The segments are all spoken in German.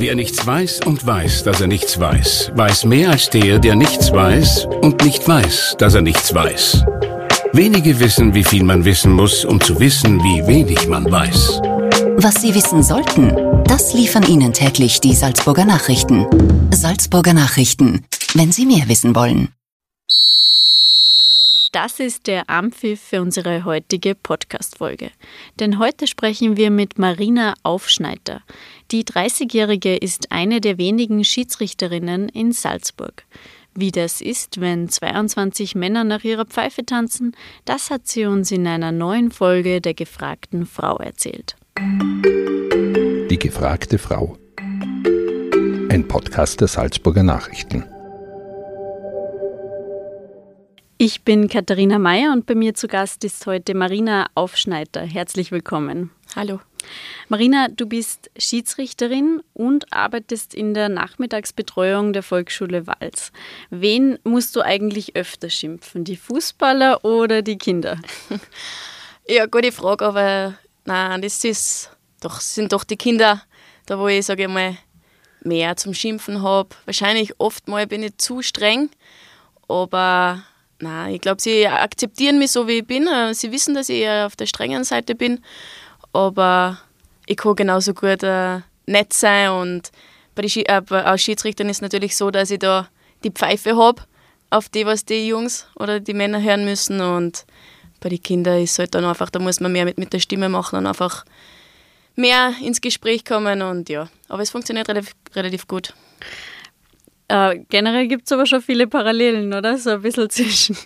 Wer nichts weiß und weiß, dass er nichts weiß, weiß mehr als der, der nichts weiß und nicht weiß, dass er nichts weiß. Wenige wissen, wie viel man wissen muss, um zu wissen, wie wenig man weiß. Was Sie wissen sollten, das liefern Ihnen täglich die Salzburger Nachrichten. Salzburger Nachrichten, wenn Sie mehr wissen wollen. Das ist der Ampfiff für unsere heutige Podcast-Folge. Denn heute sprechen wir mit Marina Aufschneider. Die 30-Jährige ist eine der wenigen Schiedsrichterinnen in Salzburg. Wie das ist, wenn 22 Männer nach ihrer Pfeife tanzen, das hat sie uns in einer neuen Folge der gefragten Frau erzählt. Die gefragte Frau. Ein Podcast der Salzburger Nachrichten. Ich bin Katharina Mayer und bei mir zu Gast ist heute Marina Aufschneider. Herzlich willkommen. Hallo. Marina, du bist Schiedsrichterin und arbeitest in der Nachmittagsbetreuung der Volksschule Wals. Wen musst du eigentlich öfter schimpfen, die Fußballer oder die Kinder? Ja, gute Frage, aber nein, das ist doch, sind doch die Kinder, da wo ich, sage ich mal, mehr zum Schimpfen habe. Wahrscheinlich oft mal bin ich zu streng, aber Nein, ich glaube, sie akzeptieren mich so, wie ich bin. Äh, sie wissen, dass ich auf der strengen Seite bin. Aber ich kann genauso gut äh, nett sein. Und bei den äh, als Schiedsrichtern ist es natürlich so, dass ich da die Pfeife habe, auf die, was die Jungs oder die Männer hören müssen. Und bei den Kindern ist es halt dann einfach, da muss man mehr mit, mit der Stimme machen und einfach mehr ins Gespräch kommen. Und ja, aber es funktioniert relativ, relativ gut. Äh, generell gibt es aber schon viele Parallelen, oder? So ein bisschen zwischen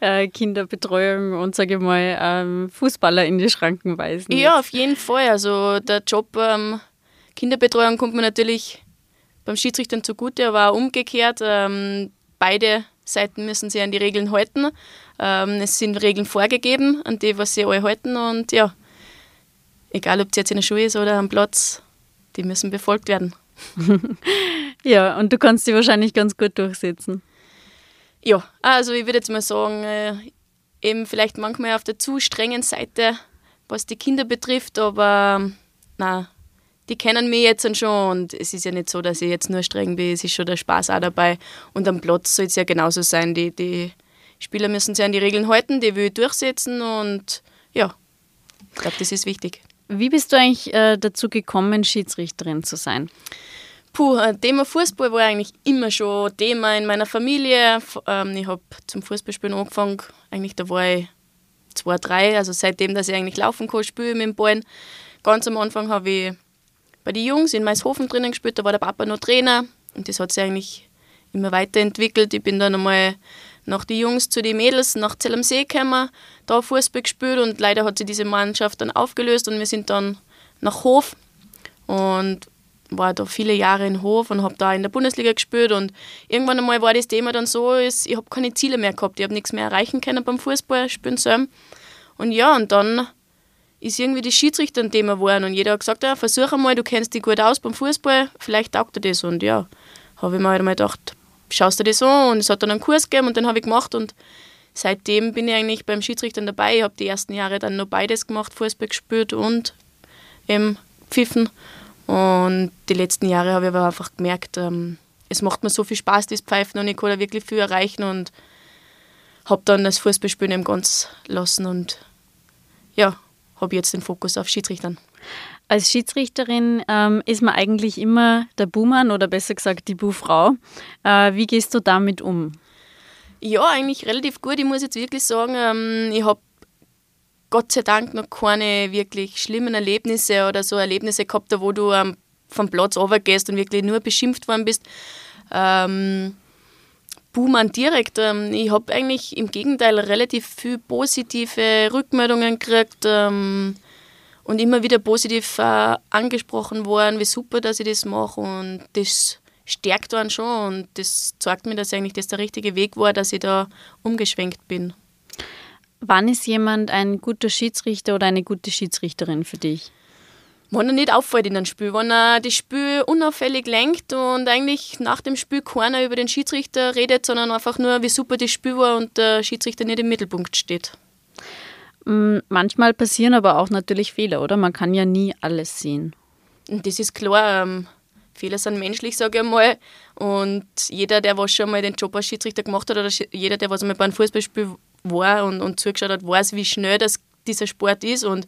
äh, Kinderbetreuung und, sage ich mal, ähm, Fußballer in die Schranken weisen. Ja, auf jeden Fall. Also der Job ähm, Kinderbetreuung kommt mir natürlich beim Schiedsrichtern zugute, aber auch umgekehrt. Ähm, beide Seiten müssen sich an die Regeln halten. Ähm, es sind Regeln vorgegeben, an die, was sie alle halten. Und ja, egal ob es jetzt in der Schule ist oder am Platz, die müssen befolgt werden. ja, und du kannst sie wahrscheinlich ganz gut durchsetzen. Ja, also ich würde jetzt mal sagen, äh, eben vielleicht manchmal auf der zu strengen Seite, was die Kinder betrifft, aber na, die kennen mich jetzt schon und es ist ja nicht so, dass ich jetzt nur streng bin, es ist schon der Spaß auch dabei und am Platz soll es ja genauso sein. Die, die Spieler müssen sich an die Regeln halten, die will ich durchsetzen und ja, ich glaube, das ist wichtig. Wie bist du eigentlich äh, dazu gekommen, Schiedsrichterin zu sein? Puh, Thema Fußball war eigentlich immer schon Thema in meiner Familie. Ähm, ich habe zum Fußballspielen angefangen, eigentlich da war ich zwei, drei, also seitdem, dass ich eigentlich laufen kann, spiele mit dem Ball. Ganz am Anfang habe ich bei den Jungs in Maishofen drinnen gespielt, da war der Papa noch Trainer und das hat sich eigentlich immer weiterentwickelt. Ich bin dann einmal nach den Jungs zu den Mädels nach Zell am See gekommen, da Fußball gespielt und leider hat sich diese Mannschaft dann aufgelöst und wir sind dann nach Hof und war da viele Jahre in Hof und habe da in der Bundesliga gespielt und irgendwann einmal war das Thema dann so, ist, ich habe keine Ziele mehr gehabt, ich habe nichts mehr erreichen können beim Fußball spielen selber. Und ja, und dann ist irgendwie die Schiedsrichter ein Thema geworden und jeder hat gesagt, ja, versuch einmal, du kennst dich gut aus beim Fußball, vielleicht taugt dir das und ja, habe ich mir halt einmal gedacht, schaust du das an und es hat dann einen Kurs gegeben und den habe ich gemacht und seitdem bin ich eigentlich beim Schiedsrichter dabei. Ich habe die ersten Jahre dann noch beides gemacht, Fußball gespielt und eben pfiffen und die letzten Jahre habe ich aber einfach gemerkt, ähm, es macht mir so viel Spaß, das Pfeifen und ich kann da wirklich viel erreichen und habe dann das Fußballspielen eben ganz lassen und ja, habe jetzt den Fokus auf Schiedsrichtern. Als Schiedsrichterin ähm, ist man eigentlich immer der Buhmann oder besser gesagt die Buhfrau. Äh, wie gehst du damit um? Ja, eigentlich relativ gut. Ich muss jetzt wirklich sagen, ähm, ich habe Gott sei Dank noch keine wirklich schlimmen Erlebnisse oder so Erlebnisse gehabt, wo du ähm, vom Platz runtergehst und wirklich nur beschimpft worden bist. Ähm, Buhmann direkt. Ähm, ich habe eigentlich im Gegenteil relativ viel positive Rückmeldungen gekriegt ähm, und immer wieder positiv äh, angesprochen worden, wie super, dass ich das mache und das stärkt dann schon und das zeigt mir, dass eigentlich das der richtige Weg war, dass ich da umgeschwenkt bin. Wann ist jemand ein guter Schiedsrichter oder eine gute Schiedsrichterin für dich? Wenn er nicht auffällt in einem Spiel, wenn er das Spiel unauffällig lenkt und eigentlich nach dem Spiel keiner über den Schiedsrichter redet, sondern einfach nur, wie super das Spiel war und der Schiedsrichter nicht im Mittelpunkt steht. Mm, manchmal passieren aber auch natürlich Fehler, oder? Man kann ja nie alles sehen. Das ist klar. Ähm, Fehler sind menschlich, sage ich einmal. Und jeder, der was schon mal den Job als Schiedsrichter gemacht hat oder jeder, der was einmal bei einem Fußballspiel war und, und zugeschaut hat, weiß, wie schnell das, dieser Sport ist. Und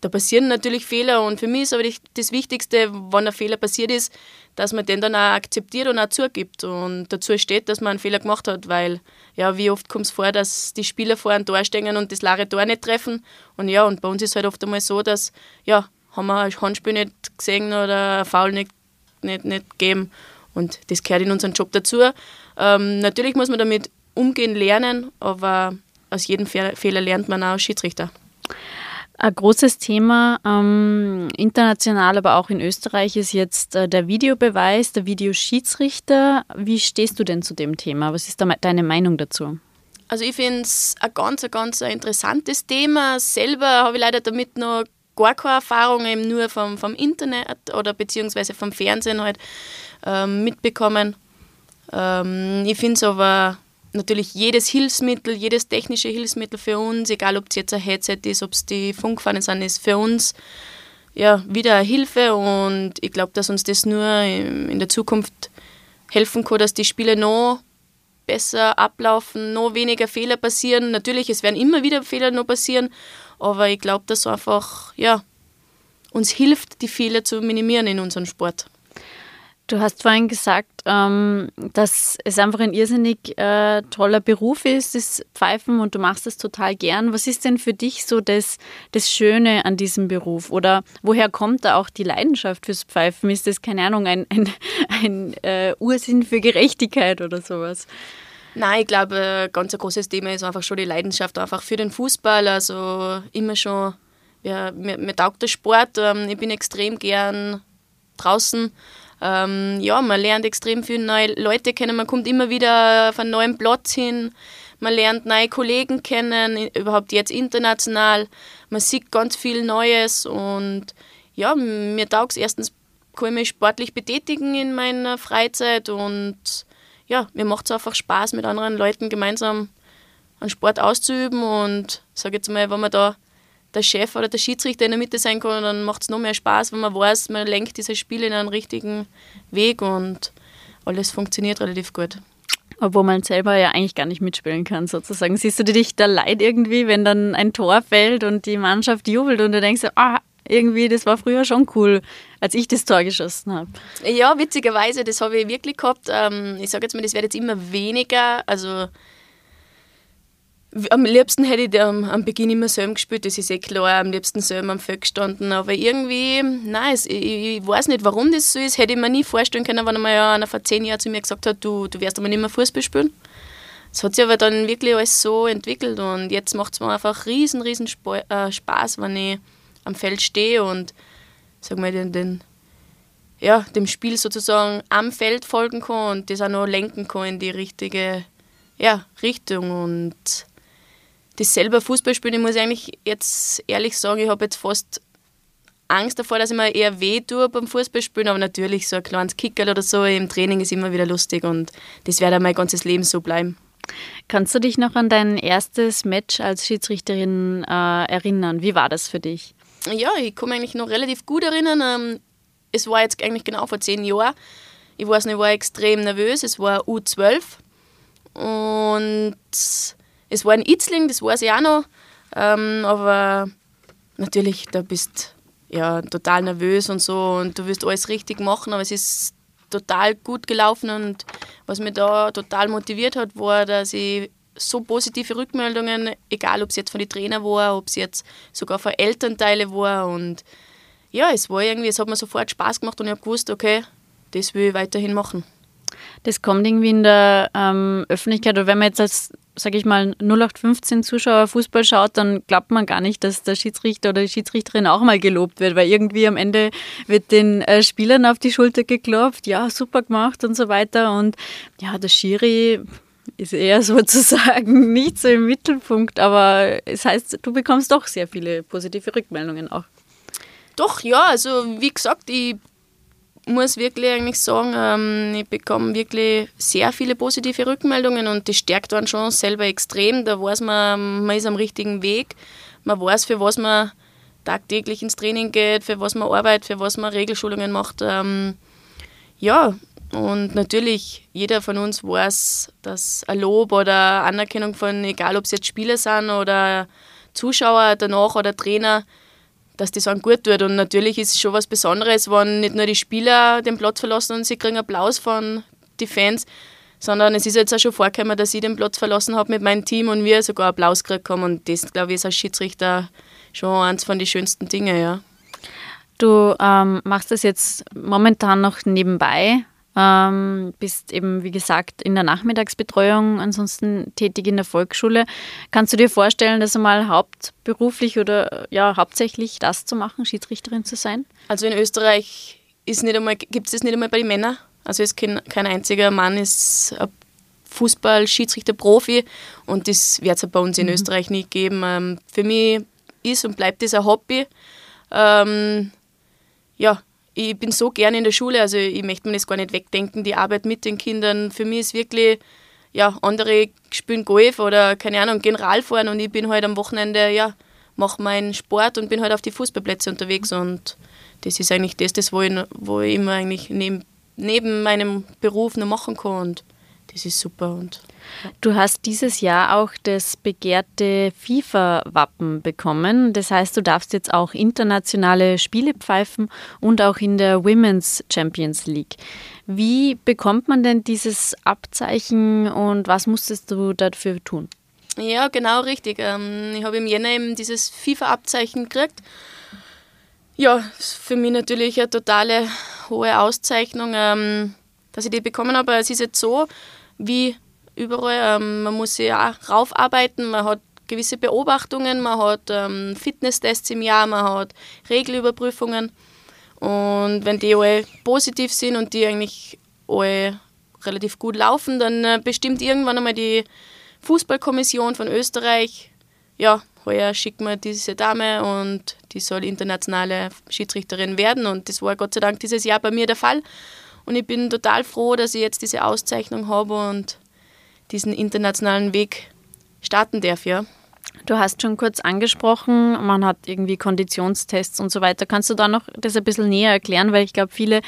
da passieren natürlich Fehler und für mich ist aber das Wichtigste, wenn ein Fehler passiert ist, dass man den dann auch akzeptiert und auch zugibt und dazu steht, dass man einen Fehler gemacht hat, weil ja, wie oft kommt es vor, dass die Spieler vor einem Tor stehen und das leere Tor nicht treffen und ja, und bei uns ist halt oft einmal so, dass ja, haben wir ein Handspiel nicht gesehen oder ein Foul nicht, nicht, nicht gegeben und das gehört in unseren Job dazu. Ähm, natürlich muss man damit umgehen lernen, aber aus jedem Fehler lernt man auch als Schiedsrichter. Ein großes Thema ähm, international, aber auch in Österreich ist jetzt äh, der Videobeweis, der Videoschiedsrichter. Wie stehst du denn zu dem Thema? Was ist da deine Meinung dazu? Also ich finde es ein ganz, ganz interessantes Thema. Selber habe ich leider damit noch gar keine Erfahrung, eben nur vom, vom Internet oder beziehungsweise vom Fernsehen halt ähm, mitbekommen. Ähm, ich finde es aber natürlich jedes Hilfsmittel, jedes technische Hilfsmittel für uns, egal ob es jetzt ein Headset ist, ob es die Funkfahnen sind, ist für uns ja, wieder eine Hilfe und ich glaube, dass uns das nur in der Zukunft helfen kann, dass die Spiele noch besser ablaufen, noch weniger Fehler passieren. Natürlich, es werden immer wieder Fehler noch passieren, aber ich glaube, dass einfach ja, uns hilft, die Fehler zu minimieren in unserem Sport. Du hast vorhin gesagt, ähm, dass es einfach ein irrsinnig äh, toller Beruf ist, das Pfeifen, und du machst das total gern. Was ist denn für dich so das, das Schöne an diesem Beruf? Oder woher kommt da auch die Leidenschaft fürs Pfeifen? Ist das, keine Ahnung, ein, ein, ein äh, Ursinn für Gerechtigkeit oder sowas? Nein, ich glaube, ein ganz großes Thema ist einfach schon die Leidenschaft einfach für den Fußball. Also immer schon, ja, mir, mir taugt der Sport. Ähm, ich bin extrem gern draußen ähm, ja, man lernt extrem viele neue Leute kennen, man kommt immer wieder auf einen neuen Platz hin, man lernt neue Kollegen kennen, überhaupt jetzt international, man sieht ganz viel Neues und ja, mir taugt es erstens, kann ich mich sportlich betätigen in meiner Freizeit und ja, mir macht es einfach Spaß, mit anderen Leuten gemeinsam einen Sport auszuüben und sage jetzt mal, wenn man da der Chef oder der Schiedsrichter in der Mitte sein kann, dann macht es noch mehr Spaß, wenn man weiß, man lenkt dieses Spiel in einen richtigen Weg und alles funktioniert relativ gut. Obwohl man selber ja eigentlich gar nicht mitspielen kann, sozusagen. Siehst du dich da leid irgendwie, wenn dann ein Tor fällt und die Mannschaft jubelt und du denkst, ah, irgendwie, das war früher schon cool, als ich das Tor geschossen habe. Ja, witzigerweise, das habe ich wirklich gehabt. Ähm, ich sage jetzt mal, das wird jetzt immer weniger. Also am liebsten hätte ich am, am Beginn immer selber gespielt, das ist eh klar, am liebsten selber am Feld gestanden, aber irgendwie, nein, ich, ich, weiß nicht, warum das so ist, hätte ich mir nie vorstellen können, wenn einmal einer vor zehn Jahren zu mir gesagt hat, du, du wirst aber nicht mehr Fußball spielen. Es hat sich aber dann wirklich alles so entwickelt und jetzt macht es mir einfach riesen, riesen äh, Spaß, wenn ich am Feld stehe und sag mal, den, den, ja, dem Spiel sozusagen am Feld folgen kann und das auch noch lenken kann in die richtige ja, Richtung und das selber Fußball spielen, ich muss eigentlich jetzt ehrlich sagen, ich habe jetzt fast Angst davor, dass ich mir eher weh tue beim Fußballspielen, aber natürlich so ein kleines Kickerl oder so im Training ist immer wieder lustig und das wird mein ganzes Leben so bleiben. Kannst du dich noch an dein erstes Match als Schiedsrichterin äh, erinnern? Wie war das für dich? Ja, ich kann mich eigentlich noch relativ gut erinnern. Ähm, es war jetzt eigentlich genau vor zehn Jahren. Ich weiß nicht, ich war extrem nervös. Es war U12 und es war ein Itzling, das weiß ich auch noch. Ähm, aber natürlich, da bist ja total nervös und so und du wirst alles richtig machen, aber es ist total gut gelaufen und was mich da total motiviert hat, war, dass ich so positive Rückmeldungen, egal ob es jetzt von den Trainern war, ob es jetzt sogar von Elternteile war und ja, es war irgendwie, es hat mir sofort Spaß gemacht und ich habe gewusst, okay, das will ich weiterhin machen. Das kommt irgendwie in der ähm, Öffentlichkeit, oder wenn man jetzt als sage ich mal, 0815 Zuschauer Fußball schaut, dann glaubt man gar nicht, dass der Schiedsrichter oder die Schiedsrichterin auch mal gelobt wird, weil irgendwie am Ende wird den äh, Spielern auf die Schulter geklopft, ja, super gemacht und so weiter. Und ja, der Schiri ist eher sozusagen nicht so im Mittelpunkt, aber es heißt, du bekommst doch sehr viele positive Rückmeldungen auch. Doch, ja, also wie gesagt, ich muss wirklich eigentlich sagen, ähm, ich bekomme wirklich sehr viele positive Rückmeldungen und das stärkt dann schon selber extrem. Da weiß man, man ist am richtigen Weg. Man weiß, für was man tagtäglich ins Training geht, für was man arbeitet, für was man Regelschulungen macht. Ähm, ja, und natürlich, jeder von uns weiß, dass ein Lob oder Anerkennung von, egal ob es jetzt Spieler sind oder Zuschauer danach oder Trainer, dass das einem gut tut. Und natürlich ist es schon was Besonderes, wenn nicht nur die Spieler den Platz verlassen und sie kriegen Applaus von den Fans, sondern es ist jetzt auch schon vorgekommen, dass ich den Platz verlassen habe mit meinem Team und wir sogar Applaus gekriegt haben. Und das, glaube ich, ist als Schiedsrichter schon eines von den schönsten Dingen, ja. Du ähm, machst das jetzt momentan noch nebenbei, ähm, bist eben, wie gesagt, in der Nachmittagsbetreuung, ansonsten tätig in der Volksschule. Kannst du dir vorstellen, das einmal hauptberuflich oder ja, hauptsächlich das zu machen, Schiedsrichterin zu sein? Also in Österreich gibt es das nicht einmal bei den Männern. Also ist kein, kein einziger Mann ist Fußball, Schiedsrichter, Profi und das wird es bei uns in mhm. Österreich nicht geben. Ähm, für mich ist und bleibt das ein Hobby. Ähm, ja, ich bin so gerne in der Schule, also ich möchte mir das gar nicht wegdenken, die Arbeit mit den Kindern. Für mich ist wirklich, ja, andere spielen Golf oder keine Ahnung, gehen Radfahren und ich bin halt am Wochenende, ja, mache meinen Sport und bin halt auf die Fußballplätze unterwegs und das ist eigentlich das, das wo, ich, wo ich immer eigentlich neben, neben meinem Beruf noch machen kann und das ist super. Und. Du hast dieses Jahr auch das begehrte FIFA-Wappen bekommen. Das heißt, du darfst jetzt auch internationale Spiele pfeifen und auch in der Women's Champions League. Wie bekommt man denn dieses Abzeichen und was musstest du dafür tun? Ja, genau richtig. Ähm, ich habe im Jänner eben dieses FIFA-Abzeichen gekriegt. Ja, für mich natürlich eine totale hohe Auszeichnung, ähm, dass ich die bekommen habe. Es ist jetzt so, wie überall. Ähm, man muss sich auch raufarbeiten, man hat gewisse Beobachtungen, man hat ähm, Fitnesstests im Jahr, man hat Regelüberprüfungen. Und wenn die alle positiv sind und die eigentlich alle relativ gut laufen, dann äh, bestimmt irgendwann einmal die Fußballkommission von Österreich, ja, heuer schicken wir diese Dame und die soll internationale Schiedsrichterin werden. Und das war Gott sei Dank dieses Jahr bei mir der Fall. Und ich bin total froh, dass ich jetzt diese Auszeichnung habe und diesen internationalen Weg starten darf, ja. Du hast schon kurz angesprochen, man hat irgendwie Konditionstests und so weiter. Kannst du da noch das ein bisschen näher erklären? Weil ich glaube, viele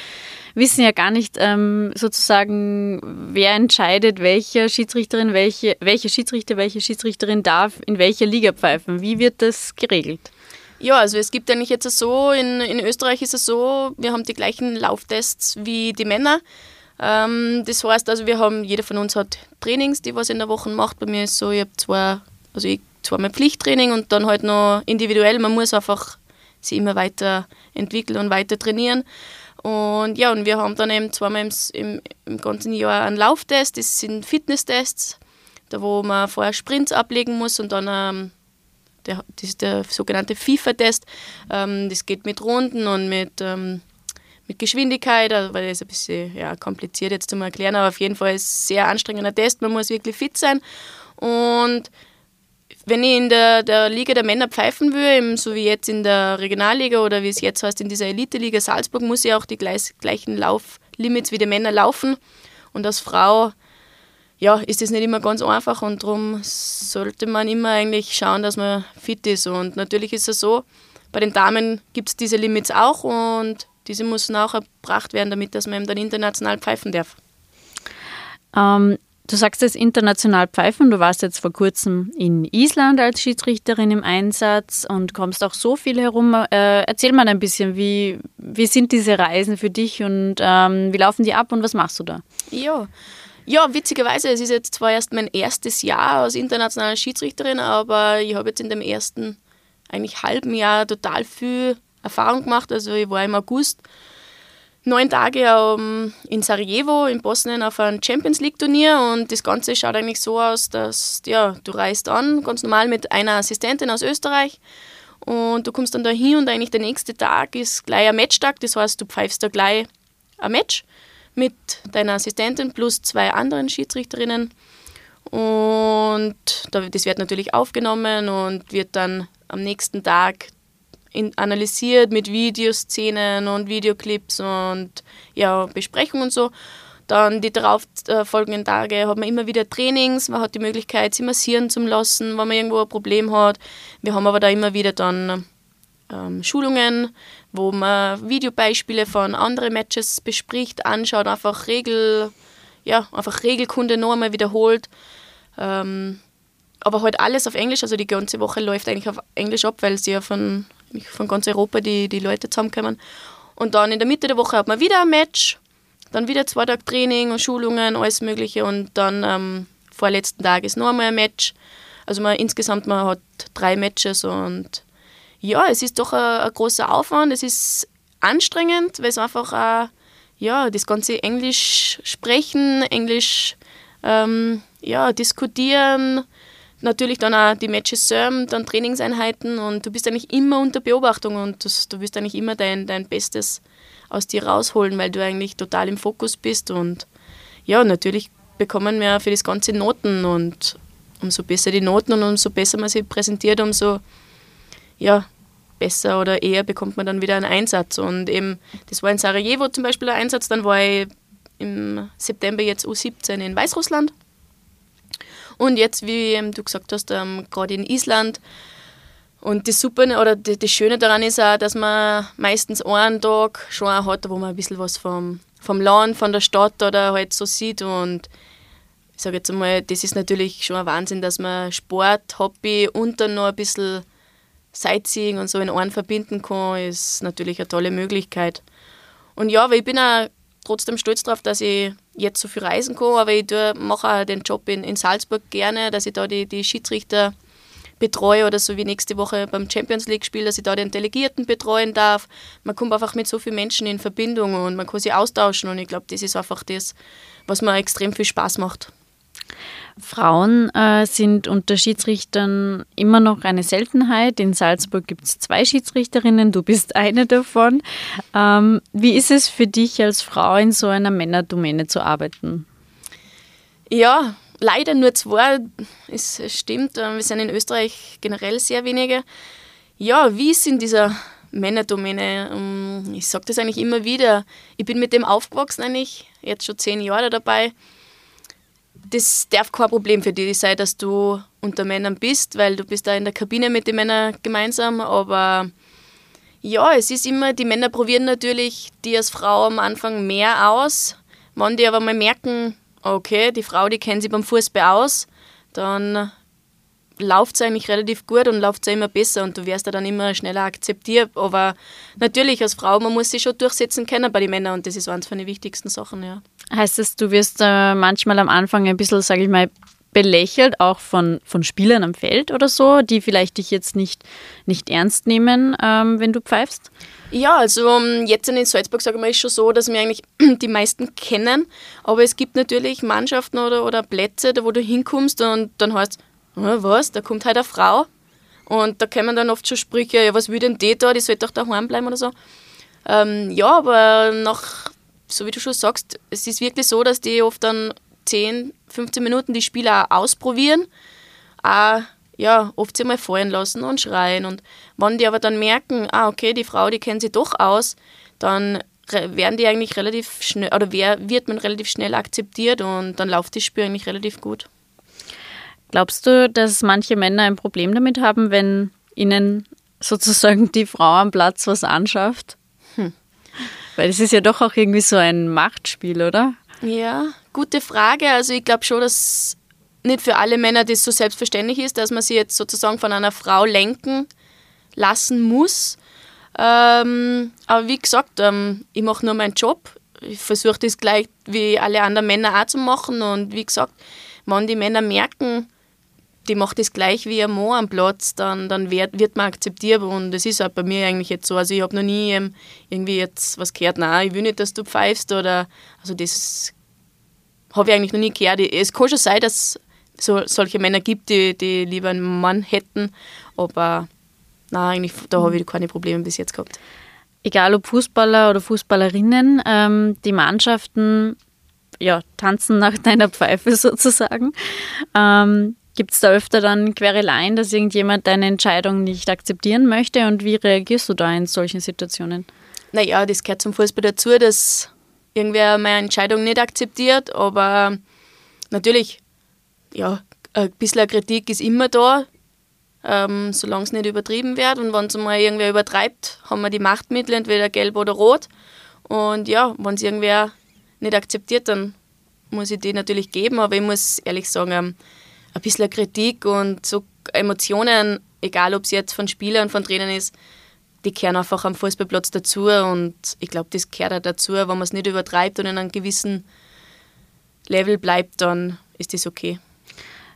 wissen ja gar nicht ähm, sozusagen, wer entscheidet, welche Schiedsrichterin, welche, welche Schiedsrichter, welche Schiedsrichterin darf in welcher Liga pfeifen. Wie wird das geregelt? Ja, also es gibt eigentlich jetzt so, in, in Österreich ist es so, wir haben die gleichen Lauftests wie die Männer. Ähm, das heißt also, wir haben, jeder von uns hat Trainings, die was in der Woche macht. Bei mir ist so, ich habe zwei, also ich zweimal Pflichttraining und dann halt noch individuell. Man muss einfach sich immer weiter entwickeln und weiter trainieren. Und ja, und wir haben dann eben zweimal im, im, im ganzen Jahr einen Lauftest, das sind Fitnesstests, da wo man vorher Sprints ablegen muss und dann ähm, der, das ist der sogenannte FIFA-Test. Ähm, das geht mit Runden und mit, ähm, mit Geschwindigkeit, also, weil das ist ein bisschen ja, kompliziert jetzt zu erklären, aber auf jeden Fall ist es ein sehr anstrengender Test. Man muss wirklich fit sein. Und wenn ich in der, der Liga der Männer pfeifen will, so wie jetzt in der Regionalliga oder wie es jetzt heißt in dieser Elite-Liga Salzburg, muss ich auch die gleich, gleichen Lauflimits wie die Männer laufen. Und als Frau ja, ist das nicht immer ganz einfach und darum sollte man immer eigentlich schauen, dass man fit ist. Und natürlich ist es so, bei den Damen gibt es diese Limits auch und diese müssen auch erbracht werden, damit dass man eben dann international pfeifen darf. Ähm, du sagst jetzt international pfeifen. Du warst jetzt vor kurzem in Island als Schiedsrichterin im Einsatz und kommst auch so viel herum. Äh, erzähl mal ein bisschen, wie, wie sind diese Reisen für dich und ähm, wie laufen die ab und was machst du da? Ja, ja, witzigerweise, es ist jetzt zwar erst mein erstes Jahr als internationale Schiedsrichterin, aber ich habe jetzt in dem ersten eigentlich halben Jahr total viel Erfahrung gemacht. Also ich war im August neun Tage um, in Sarajevo in Bosnien auf einem Champions League Turnier und das Ganze schaut eigentlich so aus, dass ja, du reist an, ganz normal mit einer Assistentin aus Österreich und du kommst dann da hin und eigentlich der nächste Tag ist gleich ein Matchtag, das heißt, du pfeifst da gleich ein Match mit deiner Assistentin plus zwei anderen Schiedsrichterinnen. Und das wird natürlich aufgenommen und wird dann am nächsten Tag analysiert mit Videoszenen und Videoclips und ja, Besprechungen und so. Dann die darauf äh, Tage hat man immer wieder Trainings, man hat die Möglichkeit, sie massieren zu lassen, wenn man irgendwo ein Problem hat. Wir haben aber da immer wieder dann ähm, Schulungen, wo man Videobeispiele von anderen Matches bespricht, anschaut, einfach Regel, ja, einfach Regelkunde noch einmal wiederholt. Ähm, aber halt alles auf Englisch, also die ganze Woche läuft eigentlich auf Englisch ab, weil sie ja von, von ganz Europa die, die Leute zusammenkommen. Und dann in der Mitte der Woche hat man wieder ein Match, dann wieder zwei Tage Training und Schulungen, alles Mögliche und dann ähm, vorletzten Tag ist noch einmal ein Match. Also man insgesamt man hat drei Matches und ja, es ist doch ein, ein großer Aufwand, es ist anstrengend, weil es einfach auch, ja, das ganze Englisch sprechen, Englisch ähm, ja, diskutieren, natürlich dann auch die Matches selber, dann Trainingseinheiten und du bist eigentlich immer unter Beobachtung und das, du wirst eigentlich immer dein, dein Bestes aus dir rausholen, weil du eigentlich total im Fokus bist und ja, natürlich bekommen wir für das Ganze Noten und umso besser die Noten und umso besser man sie präsentiert, umso ja, besser oder eher bekommt man dann wieder einen Einsatz. Und eben, das war in Sarajevo zum Beispiel ein Einsatz, dann war ich im September jetzt U17 in Weißrussland und jetzt, wie du gesagt hast, ähm, gerade in Island. Und das Super oder das Schöne daran ist auch, dass man meistens einen Tag schon auch hat, wo man ein bisschen was vom, vom Land, von der Stadt oder halt so sieht. Und ich sage jetzt einmal, das ist natürlich schon ein Wahnsinn, dass man Sport, Hobby und dann noch ein bisschen Sightseeing und so in einen verbinden kann, ist natürlich eine tolle Möglichkeit. Und ja, aber ich bin auch trotzdem stolz darauf, dass ich jetzt so viel reisen kann, aber ich mache auch den Job in, in Salzburg gerne, dass ich da die, die Schiedsrichter betreue oder so wie nächste Woche beim Champions League Spiel, dass ich da den Delegierten betreuen darf. Man kommt einfach mit so vielen Menschen in Verbindung und man kann sich austauschen und ich glaube, das ist einfach das, was mir extrem viel Spaß macht. Frauen äh, sind unter Schiedsrichtern immer noch eine Seltenheit. In Salzburg gibt es zwei Schiedsrichterinnen, du bist eine davon. Ähm, wie ist es für dich als Frau in so einer Männerdomäne zu arbeiten? Ja, leider nur zwei, es stimmt. Äh, wir sind in Österreich generell sehr wenige. Ja, wie ist in dieser Männerdomäne? Ähm, ich sage das eigentlich immer wieder. Ich bin mit dem aufgewachsen eigentlich, jetzt schon zehn Jahre dabei das darf kein Problem für dich sein, dass du unter Männern bist, weil du bist da in der Kabine mit den Männern gemeinsam, aber ja, es ist immer, die Männer probieren natürlich die als Frau am Anfang mehr aus. Wenn die aber mal merken, okay, die Frau, die kennt sich beim Fußball aus, dann läuft es eigentlich relativ gut und läuft es immer besser und du wirst dann immer schneller akzeptiert. Aber natürlich als Frau, man muss sich schon durchsetzen können bei den Männern und das ist eines von den wichtigsten Sachen, ja. Heißt das, du wirst äh, manchmal am Anfang ein bisschen, sage ich mal, belächelt, auch von, von Spielern am Feld oder so, die vielleicht dich jetzt nicht, nicht ernst nehmen, ähm, wenn du pfeifst? Ja, also ähm, jetzt in Salzburg, sage ich mal, ist schon so, dass wir eigentlich die meisten kennen, aber es gibt natürlich Mannschaften oder, oder Plätze, wo du hinkommst und dann heißt was, da kommt halt eine Frau und da kommen dann oft schon Sprüche, ja, was will denn die da, die sollte doch daheim bleiben oder so. Ähm, ja, aber nach so wie du schon sagst, es ist wirklich so, dass die oft dann 10, 15 Minuten die Spieler auch ausprobieren, auch, ja, oft sie mal fallen lassen und schreien. Und wenn die aber dann merken, ah, okay, die Frau, die kennt sie doch aus, dann werden die eigentlich relativ schnell, oder wird man relativ schnell akzeptiert und dann läuft das Spiel eigentlich relativ gut. Glaubst du, dass manche Männer ein Problem damit haben, wenn ihnen sozusagen die Frau am Platz was anschafft? Weil es ist ja doch auch irgendwie so ein Machtspiel, oder? Ja, gute Frage. Also ich glaube schon, dass nicht für alle Männer das so selbstverständlich ist, dass man sie jetzt sozusagen von einer Frau lenken lassen muss. Ähm, aber wie gesagt, ähm, ich mache nur meinen Job. Ich versuche das gleich wie alle anderen Männer auch zu machen. Und wie gesagt, wenn die Männer merken, die macht das gleich wie ein Mann am Platz, dann, dann wird, wird man akzeptiert und das ist auch bei mir eigentlich jetzt so. Also ich habe noch nie irgendwie jetzt was gehört, nein, ich will nicht, dass du pfeifst oder, also das habe ich eigentlich noch nie gehört. Es kann schon sein, dass es so, solche Männer gibt, die, die lieber einen Mann hätten, aber nein, eigentlich, da habe ich keine Probleme bis jetzt gehabt. Egal ob Fußballer oder Fußballerinnen, ähm, die Mannschaften ja, tanzen nach deiner Pfeife sozusagen. Ähm, Gibt es da öfter dann Quereleien, dass irgendjemand deine Entscheidung nicht akzeptieren möchte? Und wie reagierst du da in solchen Situationen? Naja, das gehört zum Fußball dazu, dass irgendwer meine Entscheidung nicht akzeptiert. Aber natürlich, ja, ein bisschen Kritik ist immer da. ähm, solange es nicht übertrieben wird. Und wenn es mal irgendwer übertreibt, haben wir die Machtmittel, entweder gelb oder rot. Und ja, wenn es irgendwer nicht akzeptiert, dann muss ich die natürlich geben. Aber ich muss ehrlich sagen, ähm, ein bisschen Kritik und so Emotionen, egal ob es jetzt von Spielern, von Trainern ist, die kehren einfach am Fußballplatz dazu. Und ich glaube, das gehört auch dazu. Wenn man es nicht übertreibt und in einem gewissen Level bleibt, dann ist das okay.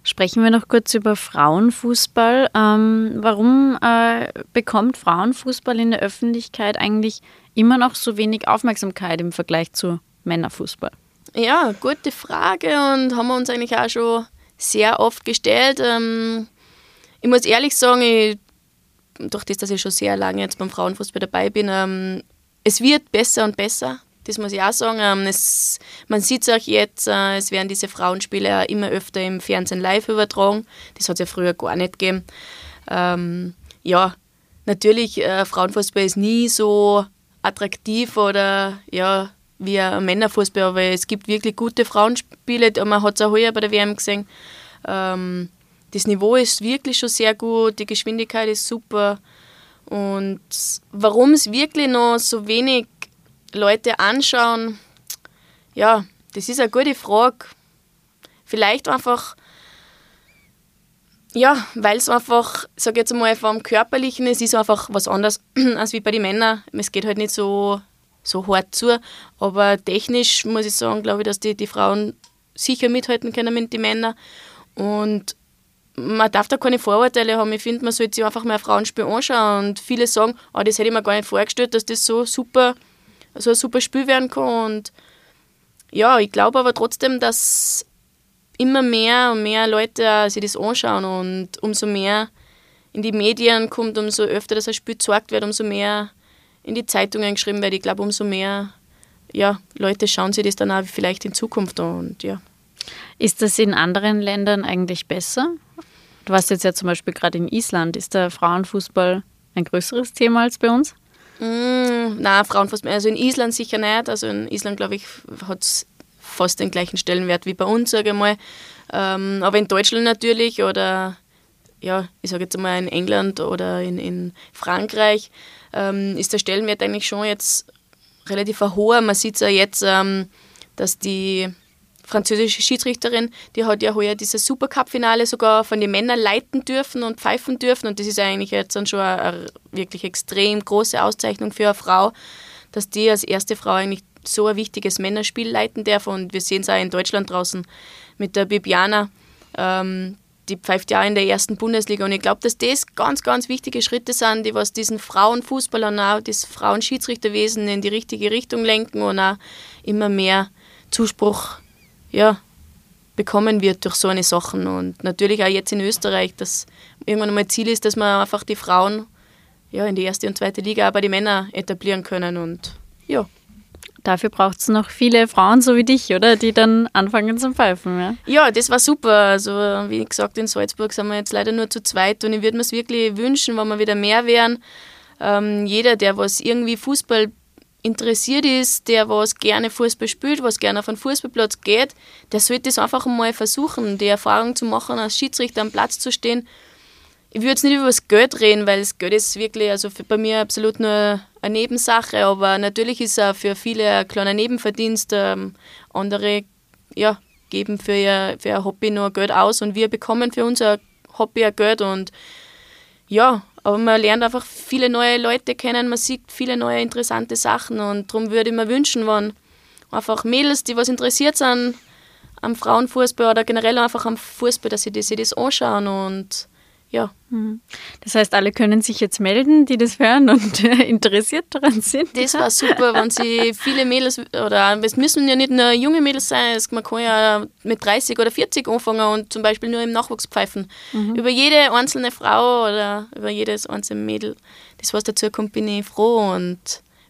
Sprechen wir noch kurz über Frauenfußball. Ähm, warum äh, bekommt Frauenfußball in der Öffentlichkeit eigentlich immer noch so wenig Aufmerksamkeit im Vergleich zu Männerfußball? Ja, gute Frage und haben wir uns eigentlich auch schon sehr oft gestellt. Ähm, ich muss ehrlich sagen, ich, durch das, dass ich schon sehr lange jetzt beim Frauenfußball dabei bin, ähm, es wird besser und besser. Das muss ich auch sagen. Ähm, es, man sieht es auch jetzt, äh, es werden diese Frauenspiele immer öfter im Fernsehen live übertragen. Das hat es ja früher gar nicht gegeben. Ähm, ja, natürlich, äh, Frauenfußball ist nie so attraktiv oder ja, wie ein Männerfußball, aber es gibt wirklich gute Frauenspiele. Man hat es auch heuer bei der WM gesehen. Ähm, das Niveau ist wirklich schon sehr gut, die Geschwindigkeit ist super. Und warum es wirklich noch so wenig Leute anschauen, ja, das ist eine gute Frage. Vielleicht einfach, ja, weil es einfach, sag jetzt mal, vom Körperlichen, es ist einfach was anderes als wie bei den Männern. Es geht halt nicht so, so hart zu, aber technisch muss ich sagen, glaube ich, dass die, die Frauen sicher mithalten können mit den Männern. Und man darf da keine Vorurteile haben. Ich finde, man sollte sich einfach mal ein Frauenspiel anschauen. Und viele sagen, oh, das hätte ich mir gar nicht vorgestellt, dass das so super so ein super Spiel werden kann. Und ja, ich glaube aber trotzdem, dass immer mehr und mehr Leute sich das anschauen und umso mehr in die Medien kommt, umso öfter das Spiel gezeigt wird, umso mehr in die Zeitungen geschrieben wird. Ich glaube, umso mehr ja, Leute schauen sich das dann auch vielleicht in Zukunft an. Und, ja. Ist das in anderen Ländern eigentlich besser? Du warst jetzt ja zum Beispiel gerade in Island. Ist der Frauenfußball ein größeres Thema als bei uns? Mm, nein, Frauenfußball, also in Island sicher nicht. Also in Island, glaube ich, hat es fast den gleichen Stellenwert wie bei uns, sage ich mal. Ähm, aber in Deutschland natürlich oder ja, ich sage jetzt mal in England oder in, in Frankreich ähm, ist der Stellenwert eigentlich schon jetzt relativ hoher. Man sieht ja jetzt, ähm, dass die französische Schiedsrichterin, die hat ja heuer dieses Supercup-Finale sogar von den Männern leiten dürfen und pfeifen dürfen. Und das ist eigentlich jetzt dann schon eine, wirklich extrem große Auszeichnung für eine Frau, dass die als erste Frau eigentlich so ein wichtiges Männerspiel leiten darf. Und wir sehen es auch in Deutschland draußen mit der Bibiana. Ähm, die pfeift ja in der ersten Bundesliga. Und ich glaube, dass das ganz, ganz wichtige Schritte sind, die was diesen Frauenfußball und auch das Frauenschiedsrichterwesen in die richtige Richtung lenken und auch immer mehr Zuspruch ja, bekommen wird durch so eine Sachen. Und natürlich auch jetzt in Österreich, dass irgendwann einmal Ziel ist, dass man einfach die Frauen ja, in die erste und zweite Liga, aber die Männer etablieren können. Und ja. Dafür braucht es noch viele Frauen so wie dich, oder? Die dann anfangen zum Pfeifen, ja? Ja, das war super. Also, wie gesagt, in Salzburg sind wir jetzt leider nur zu zweit und ich würde mir es wirklich wünschen, wenn wir wieder mehr wären. Ähm, jeder, der was irgendwie Fußball interessiert ist, der was gerne Fußball spielt, was gerne auf einen Fußballplatz geht, der sollte es einfach mal versuchen, die Erfahrung zu machen, als Schiedsrichter am Platz zu stehen. Ich würde jetzt nicht über das Geld reden, weil das Geld ist wirklich also bei mir absolut nur eine Nebensache, aber natürlich ist es für viele ein kleiner Nebenverdienst. Ähm, andere ja, geben für ihr, für ihr Hobby nur Geld aus und wir bekommen für unser Hobby ein Geld und ja, aber man lernt einfach viele neue Leute kennen, man sieht viele neue interessante Sachen und darum würde ich mir wünschen, wenn einfach Mädels, die was interessiert sind am Frauenfußball oder generell einfach am Fußball, dass sie das, sie das anschauen und ja. Mhm. Das heißt, alle können sich jetzt melden, die das hören und interessiert daran sind. Das war super, wenn sie viele Mädels, oder es müssen ja nicht nur junge Mädels sein, man kann ja mit 30 oder 40 anfangen und zum Beispiel nur im Nachwuchs pfeifen. Mhm. Über jede einzelne Frau oder über jedes einzelne Mädel, das was dazu kommt, bin ich froh und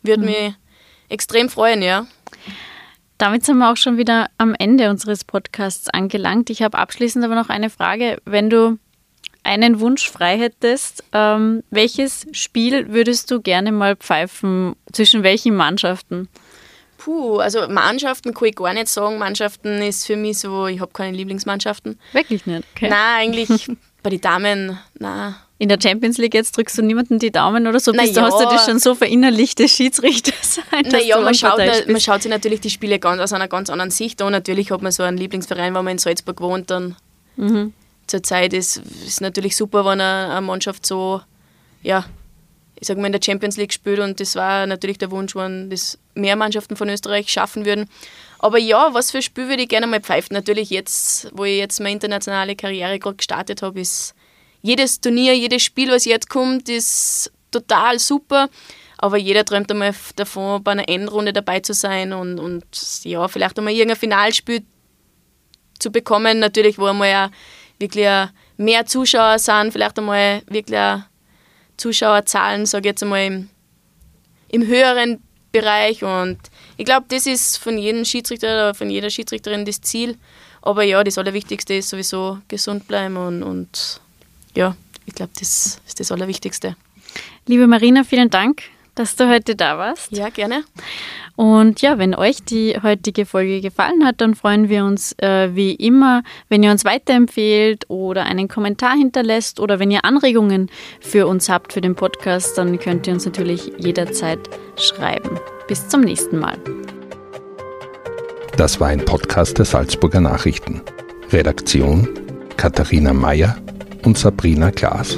würde mhm. mich extrem freuen, ja. Damit sind wir auch schon wieder am Ende unseres Podcasts angelangt. Ich habe abschließend aber noch eine Frage. Wenn du einen Wunsch frei hättest, ähm, welches Spiel würdest du gerne mal pfeifen? Zwischen welchen Mannschaften? Puh, also Mannschaften kann ich gar nicht sagen. Mannschaften ist für mich so, ich habe keine Lieblingsmannschaften. Wirklich nicht? Okay. Nein, eigentlich bei den Damen, nein. In der Champions League jetzt drückst du niemanden die Daumen oder so, bist du, ja. hast du das schon so verinnerlicht, das Schiedsrichter sein, Naja, man schaut, man schaut sich natürlich die Spiele ganz aus einer ganz anderen Sicht an. Natürlich hat man so einen Lieblingsverein, wenn man in Salzburg wohnt, dann Mhm. Zur Zeit ist es natürlich super, wenn eine, Mannschaft so, ja, ich sag mal, in der Champions League spielt und das war natürlich der Wunsch, wenn das mehr Mannschaften von Österreich schaffen würden. Aber ja, was für ein Spiel würde ich gerne mal pfeifen? Natürlich jetzt, wo ich jetzt meine internationale Karriere gerade gestartet habe, ist jedes Turnier, jedes Spiel, was jetzt kommt, ist total super. Aber jeder träumt einmal davon, bei einer Endrunde dabei zu sein und, und ja, vielleicht einmal irgendein Finalspiel zu bekommen. Natürlich, wo einmal ja wirklich mehr Zuschauer sind, vielleicht einmal wirklich Zuschauerzahlen, sage ich jetzt einmal, im, im höheren Bereich. Und ich glaube, das ist von jedem Schiedsrichter oder von jeder Schiedsrichterin das Ziel. Aber ja, das Allerwichtigste ist sowieso gesund bleiben und, und ja, ich glaube, das ist das Allerwichtigste. Liebe Marina, vielen Dank, dass du heute da warst. Ja, gerne. Und ja, wenn euch die heutige Folge gefallen hat, dann freuen wir uns äh, wie immer, wenn ihr uns weiterempfehlt oder einen Kommentar hinterlässt oder wenn ihr Anregungen für uns habt für den Podcast, dann könnt ihr uns natürlich jederzeit schreiben. Bis zum nächsten Mal. Das war ein Podcast der Salzburger Nachrichten. Redaktion Katharina Mayer und Sabrina Klaas.